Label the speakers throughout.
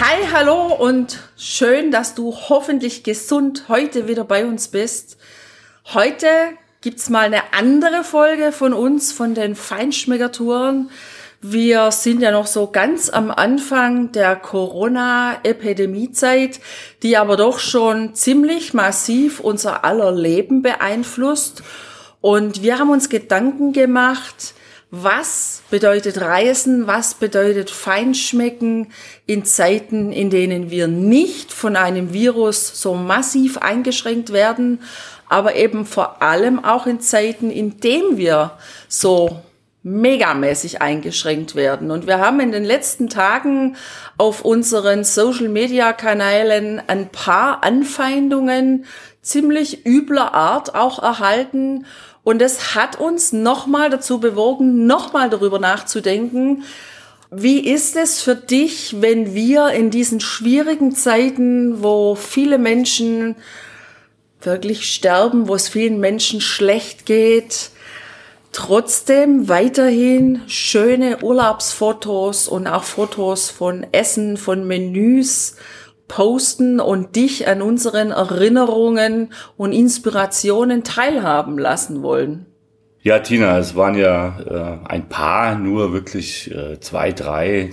Speaker 1: Hi, hallo und schön, dass du hoffentlich gesund heute wieder bei uns bist. Heute gibt's mal eine andere Folge von uns, von den Feinschmeckertouren. Wir sind ja noch so ganz am Anfang der Corona-Epidemiezeit, die aber doch schon ziemlich massiv unser aller Leben beeinflusst. Und wir haben uns Gedanken gemacht, was bedeutet Reisen, was bedeutet Feinschmecken in Zeiten, in denen wir nicht von einem Virus so massiv eingeschränkt werden, aber eben vor allem auch in Zeiten, in denen wir so megamäßig eingeschränkt werden. Und wir haben in den letzten Tagen auf unseren Social-Media-Kanälen ein paar Anfeindungen ziemlich übler Art auch erhalten. Und es hat uns nochmal dazu bewogen, nochmal darüber nachzudenken, wie ist es für dich, wenn wir in diesen schwierigen Zeiten, wo viele Menschen wirklich sterben, wo es vielen Menschen schlecht geht, trotzdem weiterhin schöne Urlaubsfotos und auch Fotos von Essen, von Menüs posten und dich an unseren Erinnerungen und Inspirationen teilhaben lassen wollen.
Speaker 2: Ja, Tina, es waren ja äh, ein paar, nur wirklich äh, zwei, drei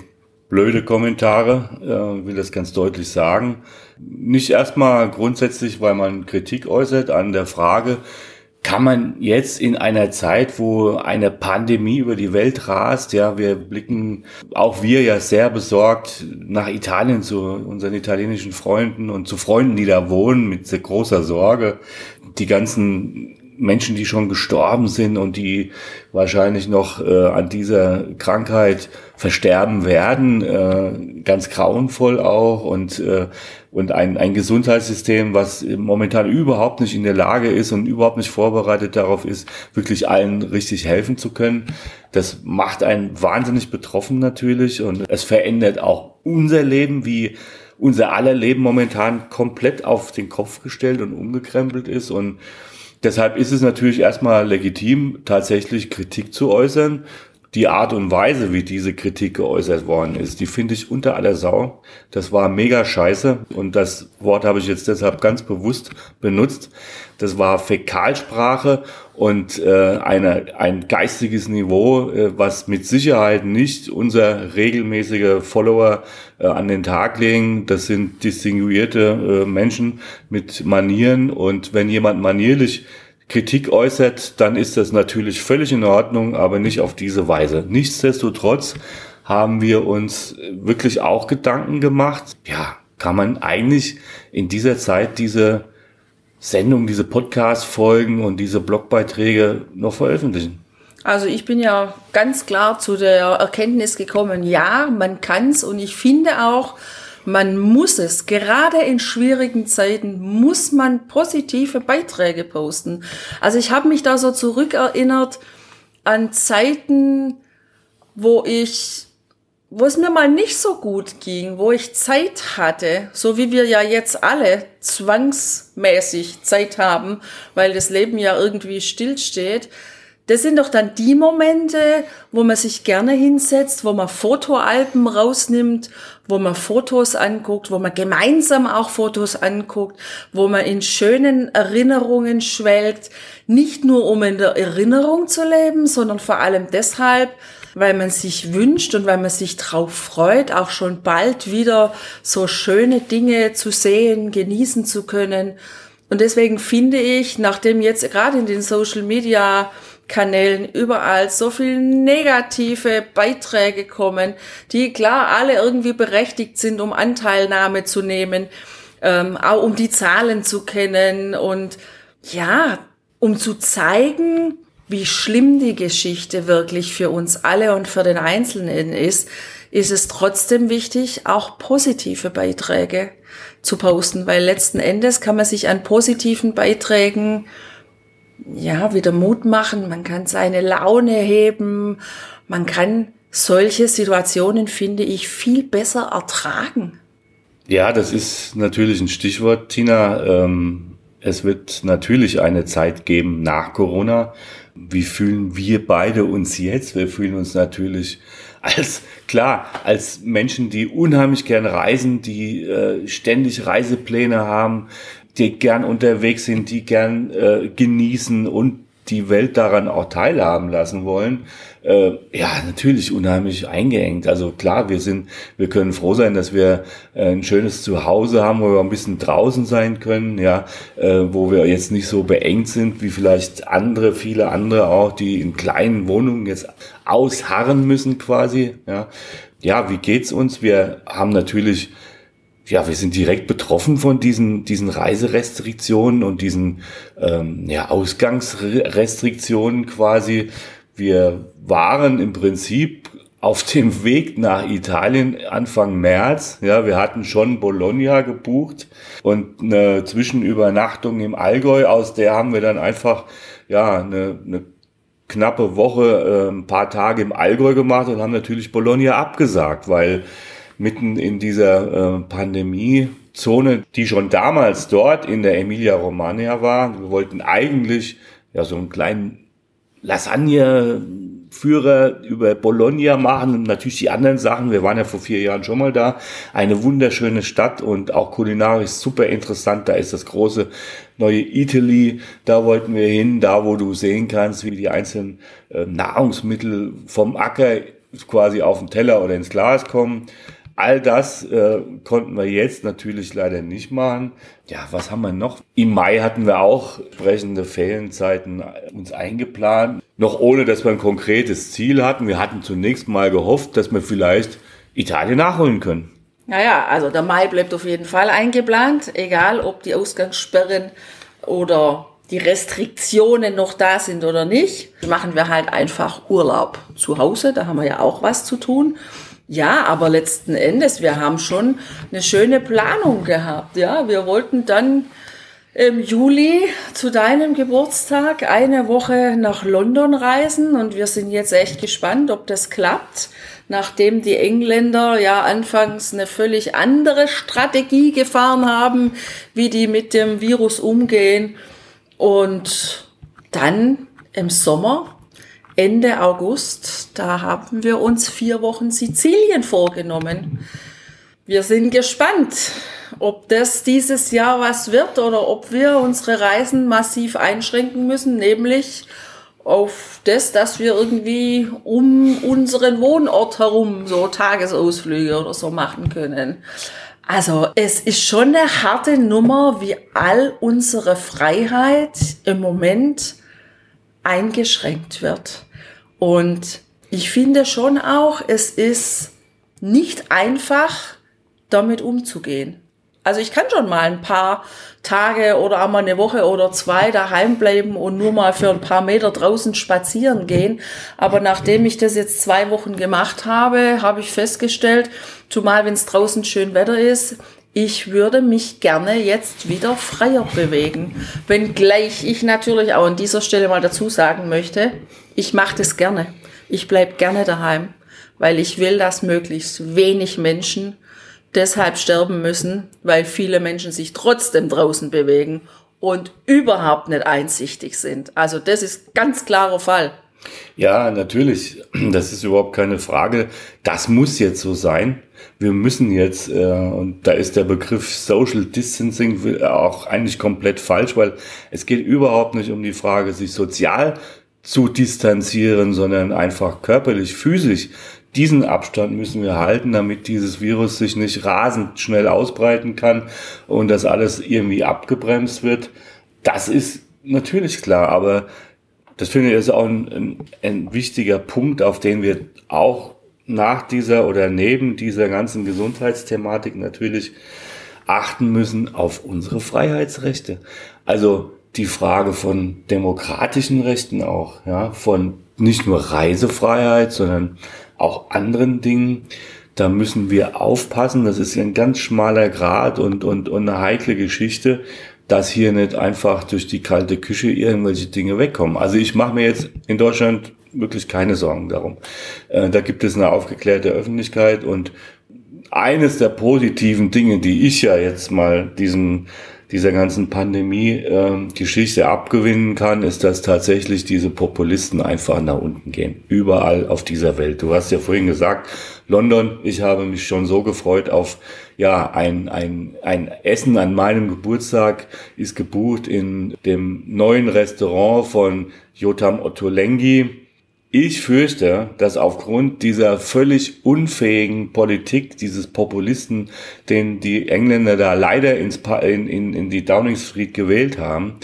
Speaker 2: blöde Kommentare, äh, will das ganz deutlich sagen. Nicht erstmal grundsätzlich, weil man Kritik äußert an der Frage, kann man jetzt in einer Zeit, wo eine Pandemie über die Welt rast, ja, wir blicken auch wir ja sehr besorgt nach Italien zu unseren italienischen Freunden und zu Freunden, die da wohnen, mit sehr großer Sorge. Die ganzen Menschen, die schon gestorben sind und die wahrscheinlich noch äh, an dieser Krankheit versterben werden, äh, ganz grauenvoll auch und äh, und ein, ein Gesundheitssystem, was momentan überhaupt nicht in der Lage ist und überhaupt nicht vorbereitet darauf ist, wirklich allen richtig helfen zu können. Das macht einen wahnsinnig betroffen natürlich und es verändert auch unser Leben, wie unser aller Leben momentan komplett auf den Kopf gestellt und umgekrempelt ist und Deshalb ist es natürlich erstmal legitim, tatsächlich Kritik zu äußern. Die Art und Weise, wie diese Kritik geäußert worden ist, die finde ich unter aller Sau. Das war mega scheiße und das Wort habe ich jetzt deshalb ganz bewusst benutzt. Das war Fäkalsprache und äh, eine, ein geistiges Niveau, äh, was mit Sicherheit nicht unser regelmäßiger Follower äh, an den Tag legen. Das sind distinguierte äh, Menschen mit Manieren und wenn jemand manierlich Kritik äußert, dann ist das natürlich völlig in Ordnung, aber nicht auf diese Weise. Nichtsdestotrotz haben wir uns wirklich auch Gedanken gemacht. Ja, kann man eigentlich in dieser Zeit diese Sendung, diese Podcast-Folgen und diese Blogbeiträge noch veröffentlichen?
Speaker 1: Also ich bin ja ganz klar zu der Erkenntnis gekommen, ja, man kann's und ich finde auch, man muss es. Gerade in schwierigen Zeiten muss man positive Beiträge posten. Also ich habe mich da so zurückerinnert an Zeiten, wo ich wo es mir mal nicht so gut ging, wo ich Zeit hatte, so wie wir ja jetzt alle zwangsmäßig Zeit haben, weil das Leben ja irgendwie stillsteht, das sind doch dann die Momente, wo man sich gerne hinsetzt, wo man Fotoalben rausnimmt, wo man Fotos anguckt, wo man gemeinsam auch Fotos anguckt, wo man in schönen Erinnerungen schwelgt, nicht nur um in der Erinnerung zu leben, sondern vor allem deshalb, weil man sich wünscht und weil man sich drauf freut, auch schon bald wieder so schöne Dinge zu sehen, genießen zu können. Und deswegen finde ich, nachdem jetzt gerade in den Social Media Kanälen überall so viel negative Beiträge kommen, die klar alle irgendwie berechtigt sind, um Anteilnahme zu nehmen, ähm, auch um die Zahlen zu kennen und ja, um zu zeigen, wie schlimm die Geschichte wirklich für uns alle und für den Einzelnen ist, ist es trotzdem wichtig, auch positive Beiträge zu posten, weil letzten Endes kann man sich an positiven Beiträgen ja wieder Mut machen, man kann seine Laune heben, man kann solche Situationen, finde ich, viel besser ertragen.
Speaker 2: Ja, das ist natürlich ein Stichwort, Tina. Ähm, es wird natürlich eine Zeit geben nach Corona. Wie fühlen wir beide uns jetzt? Wir fühlen uns natürlich als, klar, als Menschen, die unheimlich gern reisen, die äh, ständig Reisepläne haben, die gern unterwegs sind, die gern äh, genießen und die Welt daran auch teilhaben lassen wollen, äh, ja, natürlich unheimlich eingeengt. Also klar, wir sind, wir können froh sein, dass wir äh, ein schönes Zuhause haben, wo wir ein bisschen draußen sein können, ja, äh, wo wir jetzt nicht so beengt sind wie vielleicht andere, viele andere auch, die in kleinen Wohnungen jetzt ausharren müssen quasi, ja. Ja, wie geht's uns? Wir haben natürlich ja, wir sind direkt betroffen von diesen, diesen Reiserestriktionen und diesen ähm, ja, Ausgangsrestriktionen quasi. Wir waren im Prinzip auf dem Weg nach Italien Anfang März. Ja, wir hatten schon Bologna gebucht und eine Zwischenübernachtung im Allgäu. Aus der haben wir dann einfach ja eine, eine knappe Woche, äh, ein paar Tage im Allgäu gemacht und haben natürlich Bologna abgesagt, weil mitten in dieser äh, Pandemiezone, die schon damals dort in der Emilia Romagna war. Wir wollten eigentlich ja so einen kleinen Lasagne Führer über Bologna machen und natürlich die anderen Sachen. Wir waren ja vor vier Jahren schon mal da. Eine wunderschöne Stadt und auch kulinarisch super interessant. Da ist das große neue Italy. Da wollten wir hin, da wo du sehen kannst, wie die einzelnen äh, Nahrungsmittel vom Acker quasi auf den Teller oder ins Glas kommen. All das äh, konnten wir jetzt natürlich leider nicht machen. Ja, was haben wir noch? Im Mai hatten wir auch entsprechende Ferienzeiten uns eingeplant, noch ohne dass wir ein konkretes Ziel hatten. Wir hatten zunächst mal gehofft, dass wir vielleicht Italien nachholen können.
Speaker 1: Naja, also der Mai bleibt auf jeden Fall eingeplant, egal ob die Ausgangssperren oder die Restriktionen noch da sind oder nicht. Machen wir halt einfach Urlaub zu Hause, da haben wir ja auch was zu tun. Ja, aber letzten Endes, wir haben schon eine schöne Planung gehabt. Ja, wir wollten dann im Juli zu deinem Geburtstag eine Woche nach London reisen und wir sind jetzt echt gespannt, ob das klappt, nachdem die Engländer ja anfangs eine völlig andere Strategie gefahren haben, wie die mit dem Virus umgehen. Und dann im Sommer Ende August, da haben wir uns vier Wochen Sizilien vorgenommen. Wir sind gespannt, ob das dieses Jahr was wird oder ob wir unsere Reisen massiv einschränken müssen, nämlich auf das, dass wir irgendwie um unseren Wohnort herum so Tagesausflüge oder so machen können. Also es ist schon eine harte Nummer, wie all unsere Freiheit im Moment eingeschränkt wird. Und ich finde schon auch, es ist nicht einfach, damit umzugehen. Also ich kann schon mal ein paar Tage oder auch mal eine Woche oder zwei daheim bleiben und nur mal für ein paar Meter draußen spazieren gehen. Aber nachdem ich das jetzt zwei Wochen gemacht habe, habe ich festgestellt, zumal wenn es draußen schön Wetter ist, ich würde mich gerne jetzt wieder freier bewegen. Wenngleich ich natürlich auch an dieser Stelle mal dazu sagen möchte, ich mache das gerne. Ich bleib gerne daheim, weil ich will, dass möglichst wenig Menschen deshalb sterben müssen, weil viele Menschen sich trotzdem draußen bewegen und überhaupt nicht einsichtig sind. Also das ist ganz klarer Fall.
Speaker 2: Ja, natürlich. Das ist überhaupt keine Frage. Das muss jetzt so sein. Wir müssen jetzt, äh, und da ist der Begriff Social Distancing auch eigentlich komplett falsch, weil es geht überhaupt nicht um die Frage, sich sozial zu distanzieren, sondern einfach körperlich, physisch. Diesen Abstand müssen wir halten, damit dieses Virus sich nicht rasend schnell ausbreiten kann und das alles irgendwie abgebremst wird. Das ist natürlich klar, aber das finde ich ist auch ein, ein, ein wichtiger Punkt, auf den wir auch nach dieser oder neben dieser ganzen Gesundheitsthematik natürlich achten müssen auf unsere Freiheitsrechte. Also die Frage von demokratischen Rechten auch, ja, von nicht nur Reisefreiheit, sondern auch anderen Dingen. da müssen wir aufpassen. Das ist ein ganz schmaler Grad und, und, und eine heikle Geschichte, dass hier nicht einfach durch die kalte Küche irgendwelche Dinge wegkommen. Also ich mache mir jetzt in Deutschland wirklich keine Sorgen darum. Äh, da gibt es eine aufgeklärte Öffentlichkeit und eines der positiven Dinge, die ich ja jetzt mal diesem dieser ganzen Pandemie-Geschichte abgewinnen kann, ist, dass tatsächlich diese Populisten einfach nach unten gehen. Überall auf dieser Welt. Du hast ja vorhin gesagt, London, ich habe mich schon so gefreut auf ja, ein, ein, ein Essen an meinem Geburtstag ist gebucht in dem neuen Restaurant von Jotam Ottolenghi ich fürchte, dass aufgrund dieser völlig unfähigen Politik dieses Populisten, den die Engländer da leider ins pa in, in, in die Downing Street gewählt haben,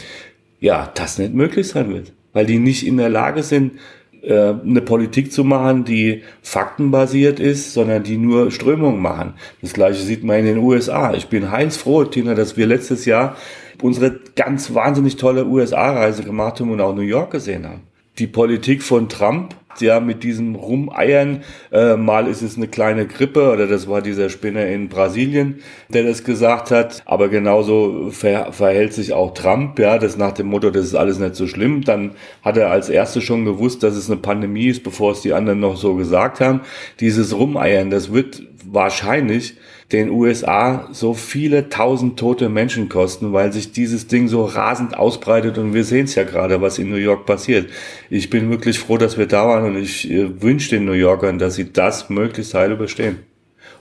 Speaker 2: ja, das nicht möglich sein wird. Weil die nicht in der Lage sind, äh, eine Politik zu machen, die faktenbasiert ist, sondern die nur Strömungen machen. Das gleiche sieht man in den USA. Ich bin heilsfroh, Tina, dass wir letztes Jahr unsere ganz wahnsinnig tolle USA-Reise gemacht haben und auch New York gesehen haben die Politik von Trump, ja, mit diesem Rumeiern, äh, mal ist es eine kleine Grippe oder das war dieser Spinner in Brasilien, der das gesagt hat, aber genauso ver verhält sich auch Trump, ja, das nach dem Motto, das ist alles nicht so schlimm, dann hat er als Erste schon gewusst, dass es eine Pandemie ist, bevor es die anderen noch so gesagt haben. Dieses Rumeiern, das wird wahrscheinlich den USA so viele tausend tote Menschen kosten, weil sich dieses Ding so rasend ausbreitet und wir sehen es ja gerade, was in New York passiert. Ich bin wirklich froh, dass wir da waren und ich äh, wünsche den New Yorkern, dass sie das möglichst heil überstehen.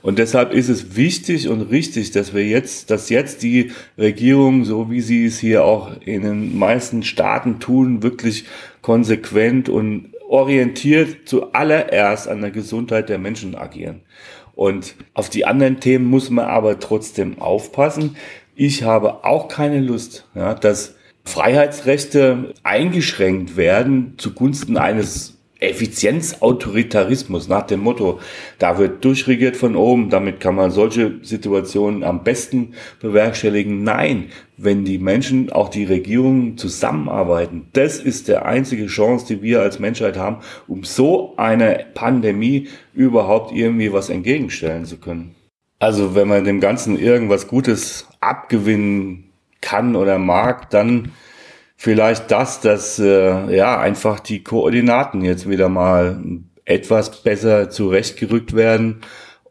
Speaker 2: Und deshalb ist es wichtig und richtig, dass wir jetzt, dass jetzt die Regierung, so wie sie es hier auch in den meisten Staaten tun, wirklich konsequent und orientiert zuallererst an der Gesundheit der Menschen agieren. Und auf die anderen Themen muss man aber trotzdem aufpassen. Ich habe auch keine Lust, ja, dass Freiheitsrechte eingeschränkt werden zugunsten eines Effizienzautoritarismus nach dem Motto, da wird durchregiert von oben, damit kann man solche Situationen am besten bewerkstelligen. Nein, wenn die Menschen, auch die Regierungen zusammenarbeiten, das ist der einzige Chance, die wir als Menschheit haben, um so einer Pandemie überhaupt irgendwie was entgegenstellen zu können. Also wenn man dem Ganzen irgendwas Gutes abgewinnen kann oder mag, dann vielleicht das, dass äh, ja einfach die Koordinaten jetzt wieder mal etwas besser zurechtgerückt werden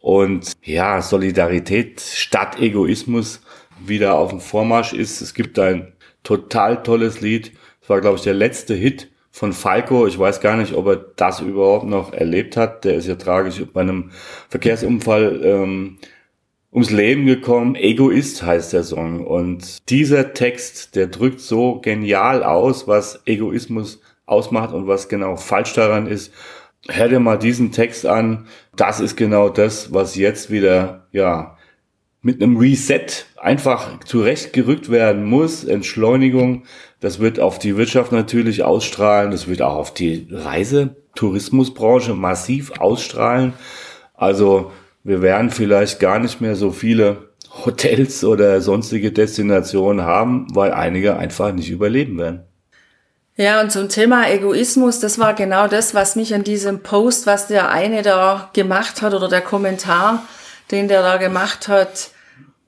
Speaker 2: und ja, Solidarität statt Egoismus wieder auf dem Vormarsch ist. Es gibt ein total tolles Lied. Das war, glaube ich, der letzte Hit von Falco. Ich weiß gar nicht, ob er das überhaupt noch erlebt hat. Der ist ja tragisch bei einem Verkehrsunfall ähm, ums Leben gekommen. Egoist heißt der Song. Und dieser Text, der drückt so genial aus, was Egoismus ausmacht und was genau falsch daran ist. Hör dir mal diesen Text an. Das ist genau das, was jetzt wieder, ja, mit einem Reset einfach zurechtgerückt werden muss. Entschleunigung, das wird auf die Wirtschaft natürlich ausstrahlen. Das wird auch auf die Reisetourismusbranche massiv ausstrahlen. Also wir werden vielleicht gar nicht mehr so viele Hotels oder sonstige Destinationen haben, weil einige einfach nicht überleben werden.
Speaker 1: Ja, und zum Thema Egoismus, das war genau das, was mich an diesem Post, was der eine da gemacht hat oder der Kommentar, den der da gemacht hat,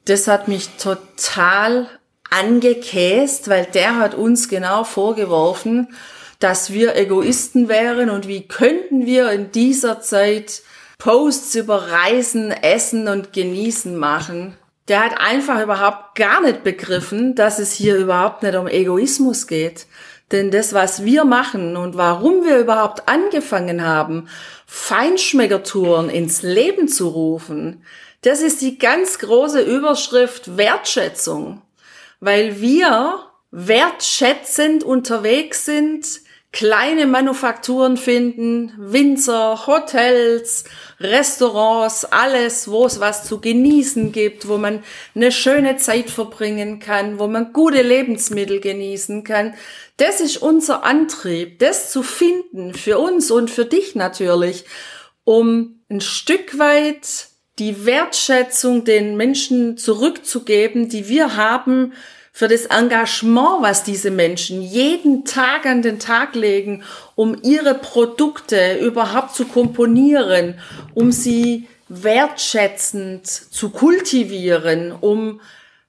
Speaker 1: das hat mich total angekäst, weil der hat uns genau vorgeworfen, dass wir Egoisten wären und wie könnten wir in dieser Zeit Posts über Reisen, Essen und Genießen machen. Der hat einfach überhaupt gar nicht begriffen, dass es hier überhaupt nicht um Egoismus geht. Denn das, was wir machen und warum wir überhaupt angefangen haben, Feinschmeckertouren ins Leben zu rufen, das ist die ganz große Überschrift Wertschätzung. Weil wir wertschätzend unterwegs sind, kleine Manufakturen finden, Winzer, Hotels, Restaurants, alles, wo es was zu genießen gibt, wo man eine schöne Zeit verbringen kann, wo man gute Lebensmittel genießen kann. Das ist unser Antrieb, das zu finden, für uns und für dich natürlich, um ein Stück weit die Wertschätzung den Menschen zurückzugeben, die wir haben, für das Engagement, was diese Menschen jeden Tag an den Tag legen, um ihre Produkte überhaupt zu komponieren, um sie wertschätzend zu kultivieren, um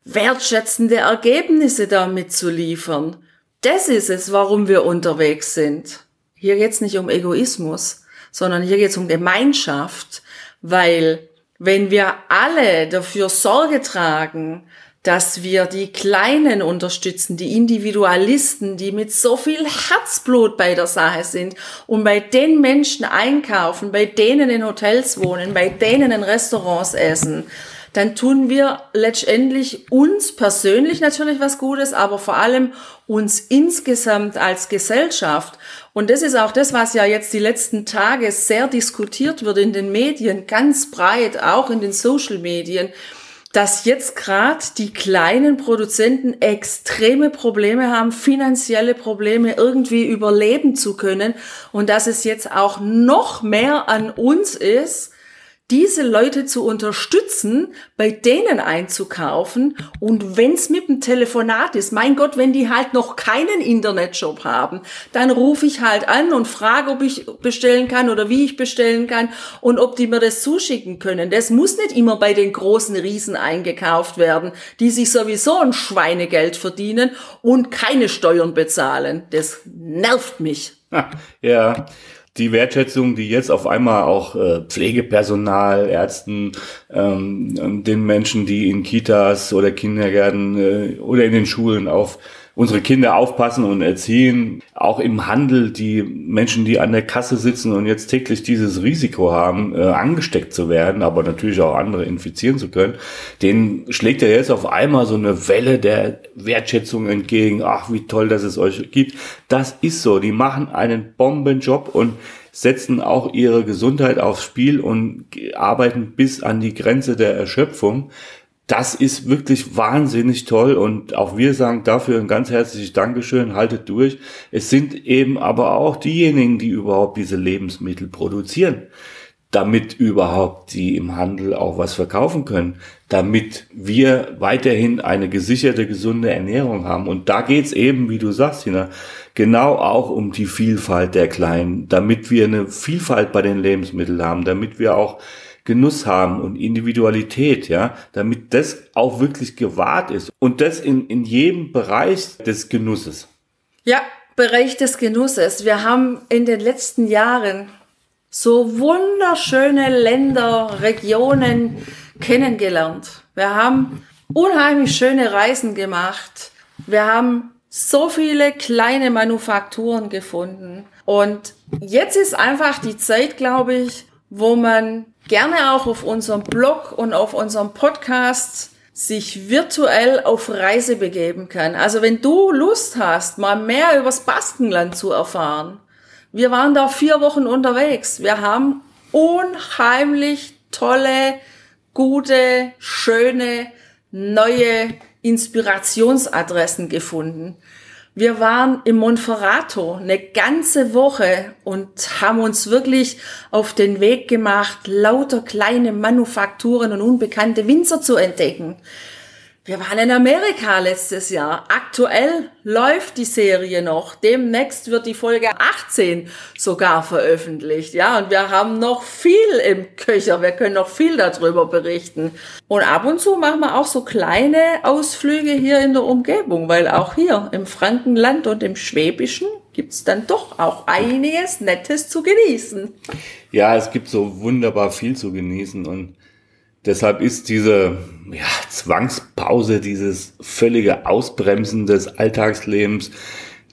Speaker 1: wertschätzende Ergebnisse damit zu liefern. Das ist es, warum wir unterwegs sind. Hier geht's nicht um Egoismus, sondern hier geht's um Gemeinschaft, weil wenn wir alle dafür Sorge tragen, dass wir die Kleinen unterstützen, die Individualisten, die mit so viel Herzblut bei der Sache sind und bei den Menschen einkaufen, bei denen in Hotels wohnen, bei denen in Restaurants essen, dann tun wir letztendlich uns persönlich natürlich was Gutes, aber vor allem uns insgesamt als Gesellschaft. Und das ist auch das, was ja jetzt die letzten Tage sehr diskutiert wird in den Medien, ganz breit, auch in den Social Medien dass jetzt gerade die kleinen Produzenten extreme Probleme haben, finanzielle Probleme irgendwie überleben zu können. Und dass es jetzt auch noch mehr an uns ist, diese Leute zu unterstützen, bei denen einzukaufen und wenn's mit dem Telefonat ist, mein Gott, wenn die halt noch keinen Internetshop haben, dann rufe ich halt an und frage, ob ich bestellen kann oder wie ich bestellen kann und ob die mir das zuschicken können. Das muss nicht immer bei den großen Riesen eingekauft werden, die sich sowieso ein Schweinegeld verdienen und keine Steuern bezahlen. Das nervt mich.
Speaker 2: Ja, die Wertschätzung, die jetzt auf einmal auch äh, Pflegepersonal, Ärzten, ähm, den Menschen, die in Kitas oder Kindergärten äh, oder in den Schulen auf unsere Kinder aufpassen und erziehen, auch im Handel die Menschen, die an der Kasse sitzen und jetzt täglich dieses Risiko haben, äh, angesteckt zu werden, aber natürlich auch andere infizieren zu können, denen schlägt ja jetzt auf einmal so eine Welle der Wertschätzung entgegen. Ach, wie toll, dass es euch gibt. Das ist so. Die machen einen Bombenjob und setzen auch ihre Gesundheit aufs Spiel und arbeiten bis an die Grenze der Erschöpfung das ist wirklich wahnsinnig toll und auch wir sagen dafür ein ganz herzliches Dankeschön, haltet durch. Es sind eben aber auch diejenigen, die überhaupt diese Lebensmittel produzieren, damit überhaupt die im Handel auch was verkaufen können, damit wir weiterhin eine gesicherte, gesunde Ernährung haben. Und da geht's eben, wie du sagst, Hina, genau auch um die Vielfalt der Kleinen, damit wir eine Vielfalt bei den Lebensmitteln haben, damit wir auch Genuss haben und Individualität, ja, damit das auch wirklich gewahrt ist und das in, in jedem Bereich des Genusses.
Speaker 1: Ja, Bereich des Genusses. Wir haben in den letzten Jahren so wunderschöne Länder, Regionen kennengelernt. Wir haben unheimlich schöne Reisen gemacht. Wir haben so viele kleine Manufakturen gefunden. Und jetzt ist einfach die Zeit, glaube ich, wo man gerne auch auf unserem Blog und auf unserem Podcast sich virtuell auf Reise begeben kann. Also wenn du Lust hast, mal mehr übers Baskenland zu erfahren. Wir waren da vier Wochen unterwegs. Wir haben unheimlich tolle, gute, schöne, neue Inspirationsadressen gefunden. Wir waren im Monferrato eine ganze Woche und haben uns wirklich auf den Weg gemacht, lauter kleine Manufakturen und unbekannte Winzer zu entdecken. Wir waren in Amerika letztes Jahr. Aktuell läuft die Serie noch. Demnächst wird die Folge 18 sogar veröffentlicht. Ja, und wir haben noch viel im Köcher. Wir können noch viel darüber berichten. Und ab und zu machen wir auch so kleine Ausflüge hier in der Umgebung, weil auch hier im Frankenland und im Schwäbischen gibt's dann doch auch einiges Nettes zu genießen.
Speaker 2: Ja, es gibt so wunderbar viel zu genießen und Deshalb ist diese ja, Zwangspause, dieses völlige Ausbremsen des Alltagslebens,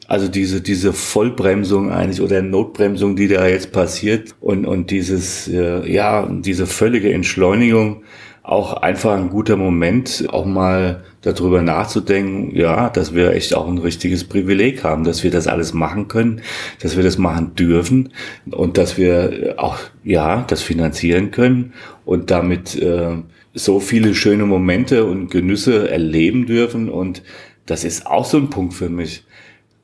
Speaker 2: also diese, diese Vollbremsung eigentlich oder Notbremsung, die da jetzt passiert und, und dieses, äh, ja, diese völlige Entschleunigung, auch einfach ein guter Moment, auch mal darüber nachzudenken, ja, dass wir echt auch ein richtiges Privileg haben, dass wir das alles machen können, dass wir das machen dürfen und dass wir auch, ja, das finanzieren können und damit äh, so viele schöne Momente und Genüsse erleben dürfen und das ist auch so ein Punkt für mich.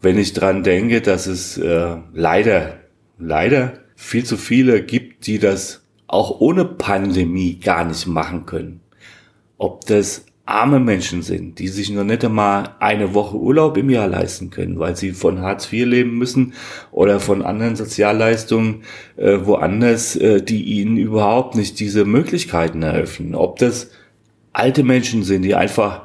Speaker 2: Wenn ich dran denke, dass es äh, leider, leider viel zu viele gibt, die das auch ohne Pandemie gar nicht machen können. Ob das arme Menschen sind, die sich noch nicht einmal eine Woche Urlaub im Jahr leisten können, weil sie von Hartz IV leben müssen oder von anderen Sozialleistungen äh, woanders, äh, die ihnen überhaupt nicht diese Möglichkeiten eröffnen. Ob das alte Menschen sind, die einfach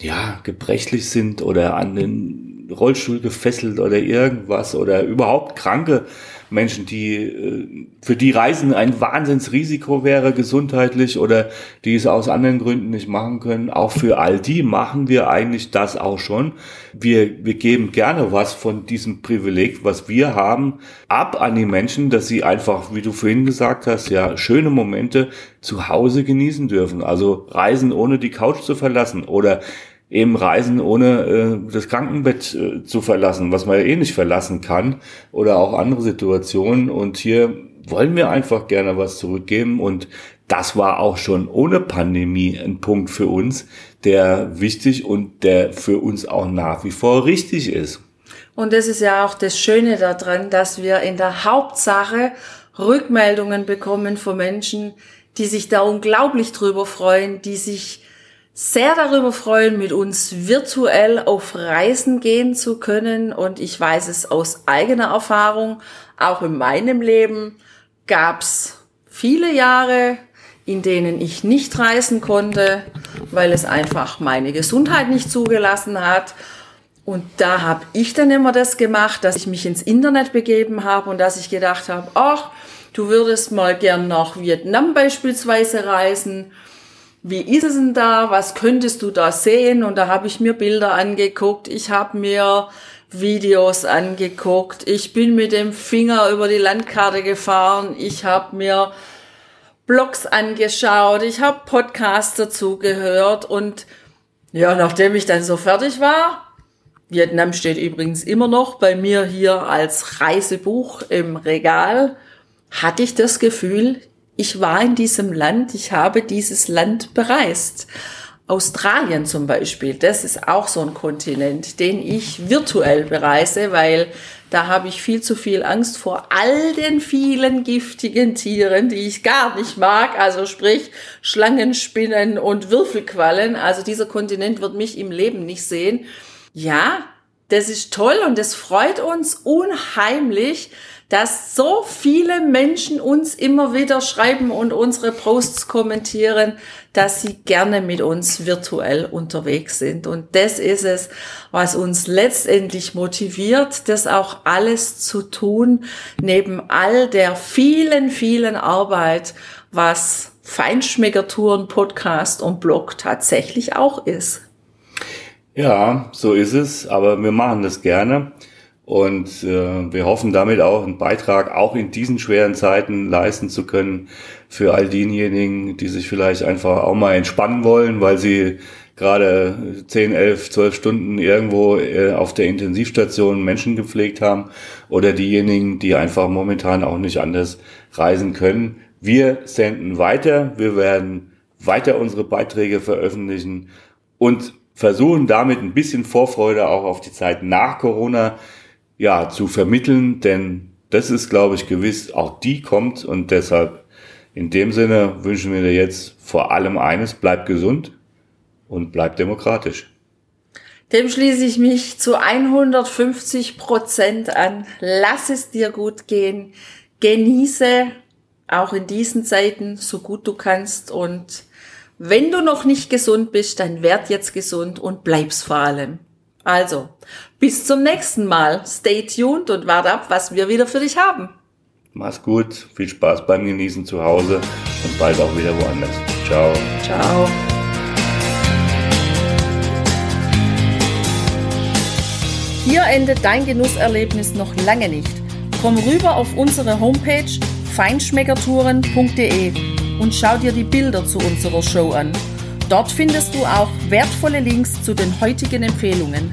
Speaker 2: ja gebrechlich sind oder an den Rollstuhl gefesselt oder irgendwas oder überhaupt kranke Menschen, die äh, für die Reisen ein Wahnsinnsrisiko wäre gesundheitlich oder die es aus anderen Gründen nicht machen können. Auch für all die machen wir eigentlich das auch schon. Wir, wir geben gerne was von diesem Privileg, was wir haben, ab an die Menschen, dass sie einfach, wie du vorhin gesagt hast, ja, schöne Momente zu Hause genießen dürfen. Also reisen ohne die Couch zu verlassen oder eben reisen, ohne äh, das Krankenbett äh, zu verlassen, was man ja eh nicht verlassen kann oder auch andere Situationen. Und hier wollen wir einfach gerne was zurückgeben und das war auch schon ohne Pandemie ein Punkt für uns, der wichtig und der für uns auch nach wie vor richtig ist.
Speaker 1: Und das ist ja auch das Schöne daran, dass wir in der Hauptsache Rückmeldungen bekommen von Menschen, die sich da unglaublich drüber freuen, die sich sehr darüber freuen, mit uns virtuell auf Reisen gehen zu können. Und ich weiß es aus eigener Erfahrung, auch in meinem Leben gab's viele Jahre, in denen ich nicht reisen konnte, weil es einfach meine Gesundheit nicht zugelassen hat. Und da habe ich dann immer das gemacht, dass ich mich ins Internet begeben habe und dass ich gedacht habe, ach, du würdest mal gern nach Vietnam beispielsweise reisen wie ist es denn da, was könntest du da sehen? Und da habe ich mir Bilder angeguckt, ich habe mir Videos angeguckt, ich bin mit dem Finger über die Landkarte gefahren, ich habe mir Blogs angeschaut, ich habe Podcasts dazu gehört. Und ja, nachdem ich dann so fertig war, Vietnam steht übrigens immer noch bei mir hier als Reisebuch im Regal, hatte ich das Gefühl, ich war in diesem Land, ich habe dieses Land bereist. Australien zum Beispiel, das ist auch so ein Kontinent, den ich virtuell bereise, weil da habe ich viel zu viel Angst vor all den vielen giftigen Tieren, die ich gar nicht mag, also sprich Schlangen, Spinnen und Würfelquallen. Also dieser Kontinent wird mich im Leben nicht sehen. Ja, das ist toll und das freut uns unheimlich, dass so viele Menschen uns immer wieder schreiben und unsere Posts kommentieren, dass sie gerne mit uns virtuell unterwegs sind. Und das ist es, was uns letztendlich motiviert, das auch alles zu tun, neben all der vielen, vielen Arbeit, was Feinschmeckertouren, Podcast und Blog tatsächlich auch ist.
Speaker 2: Ja, so ist es, aber wir machen das gerne. Und äh, wir hoffen damit auch einen Beitrag auch in diesen schweren Zeiten leisten zu können für all diejenigen, die sich vielleicht einfach auch mal entspannen wollen, weil sie gerade 10, 11, 12 Stunden irgendwo äh, auf der Intensivstation Menschen gepflegt haben oder diejenigen, die einfach momentan auch nicht anders reisen können. Wir senden weiter, wir werden weiter unsere Beiträge veröffentlichen und versuchen damit ein bisschen Vorfreude auch auf die Zeit nach Corona ja, zu vermitteln, denn das ist, glaube ich, gewiss, auch die kommt und deshalb in dem Sinne wünschen wir dir jetzt vor allem eines, bleib gesund und bleib demokratisch.
Speaker 1: Dem schließe ich mich zu 150 Prozent an. Lass es dir gut gehen. Genieße auch in diesen Zeiten so gut du kannst und wenn du noch nicht gesund bist, dann werd jetzt gesund und bleib's vor allem. Also, bis zum nächsten Mal. Stay tuned und warte ab, was wir wieder für dich haben.
Speaker 2: Mach's gut, viel Spaß beim Genießen zu Hause und bald auch wieder woanders. Ciao.
Speaker 1: Ciao. Hier endet dein Genusserlebnis noch lange nicht. Komm rüber auf unsere Homepage feinschmeckertouren.de und schau dir die Bilder zu unserer Show an. Dort findest du auch wertvolle Links zu den heutigen Empfehlungen.